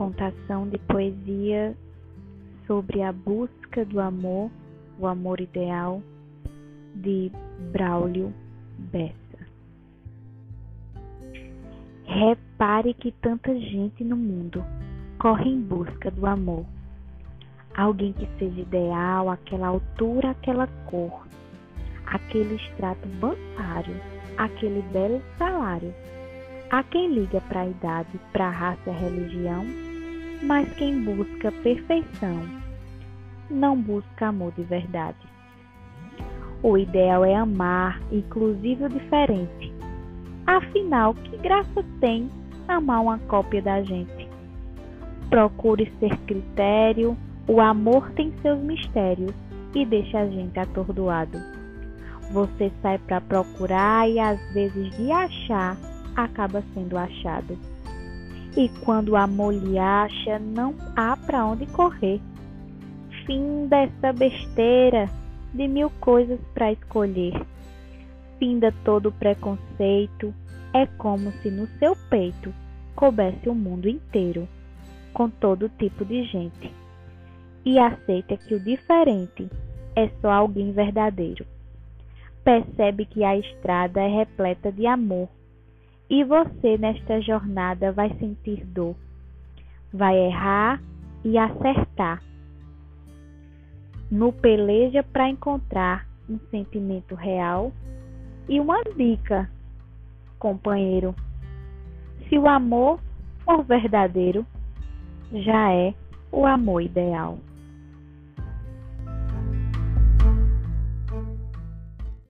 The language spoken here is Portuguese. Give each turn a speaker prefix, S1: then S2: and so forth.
S1: contação de poesia sobre a busca do amor, o amor ideal, de Braulio Bessa. Repare que tanta gente no mundo corre em busca do amor. Alguém que seja ideal, aquela altura, aquela cor, aquele extrato bancário, aquele belo salário Há quem liga para a idade, para a raça e a religião, mas quem busca perfeição não busca amor de verdade. O ideal é amar, inclusive o diferente. Afinal, que graça tem amar uma cópia da gente? Procure ser critério, o amor tem seus mistérios e deixa a gente atordoado. Você sai para procurar e às vezes de achar acaba sendo achado. E quando o amor lhe acha, não há para onde correr. Fim dessa besteira de mil coisas para escolher. Finda todo preconceito, é como se no seu peito coubesse o mundo inteiro, com todo tipo de gente. E aceita que o diferente é só alguém verdadeiro. Percebe que a estrada é repleta de amor e você nesta jornada vai sentir dor, vai errar e acertar. No peleja para encontrar um sentimento real e uma dica, companheiro. Se o amor for verdadeiro, já é o amor ideal.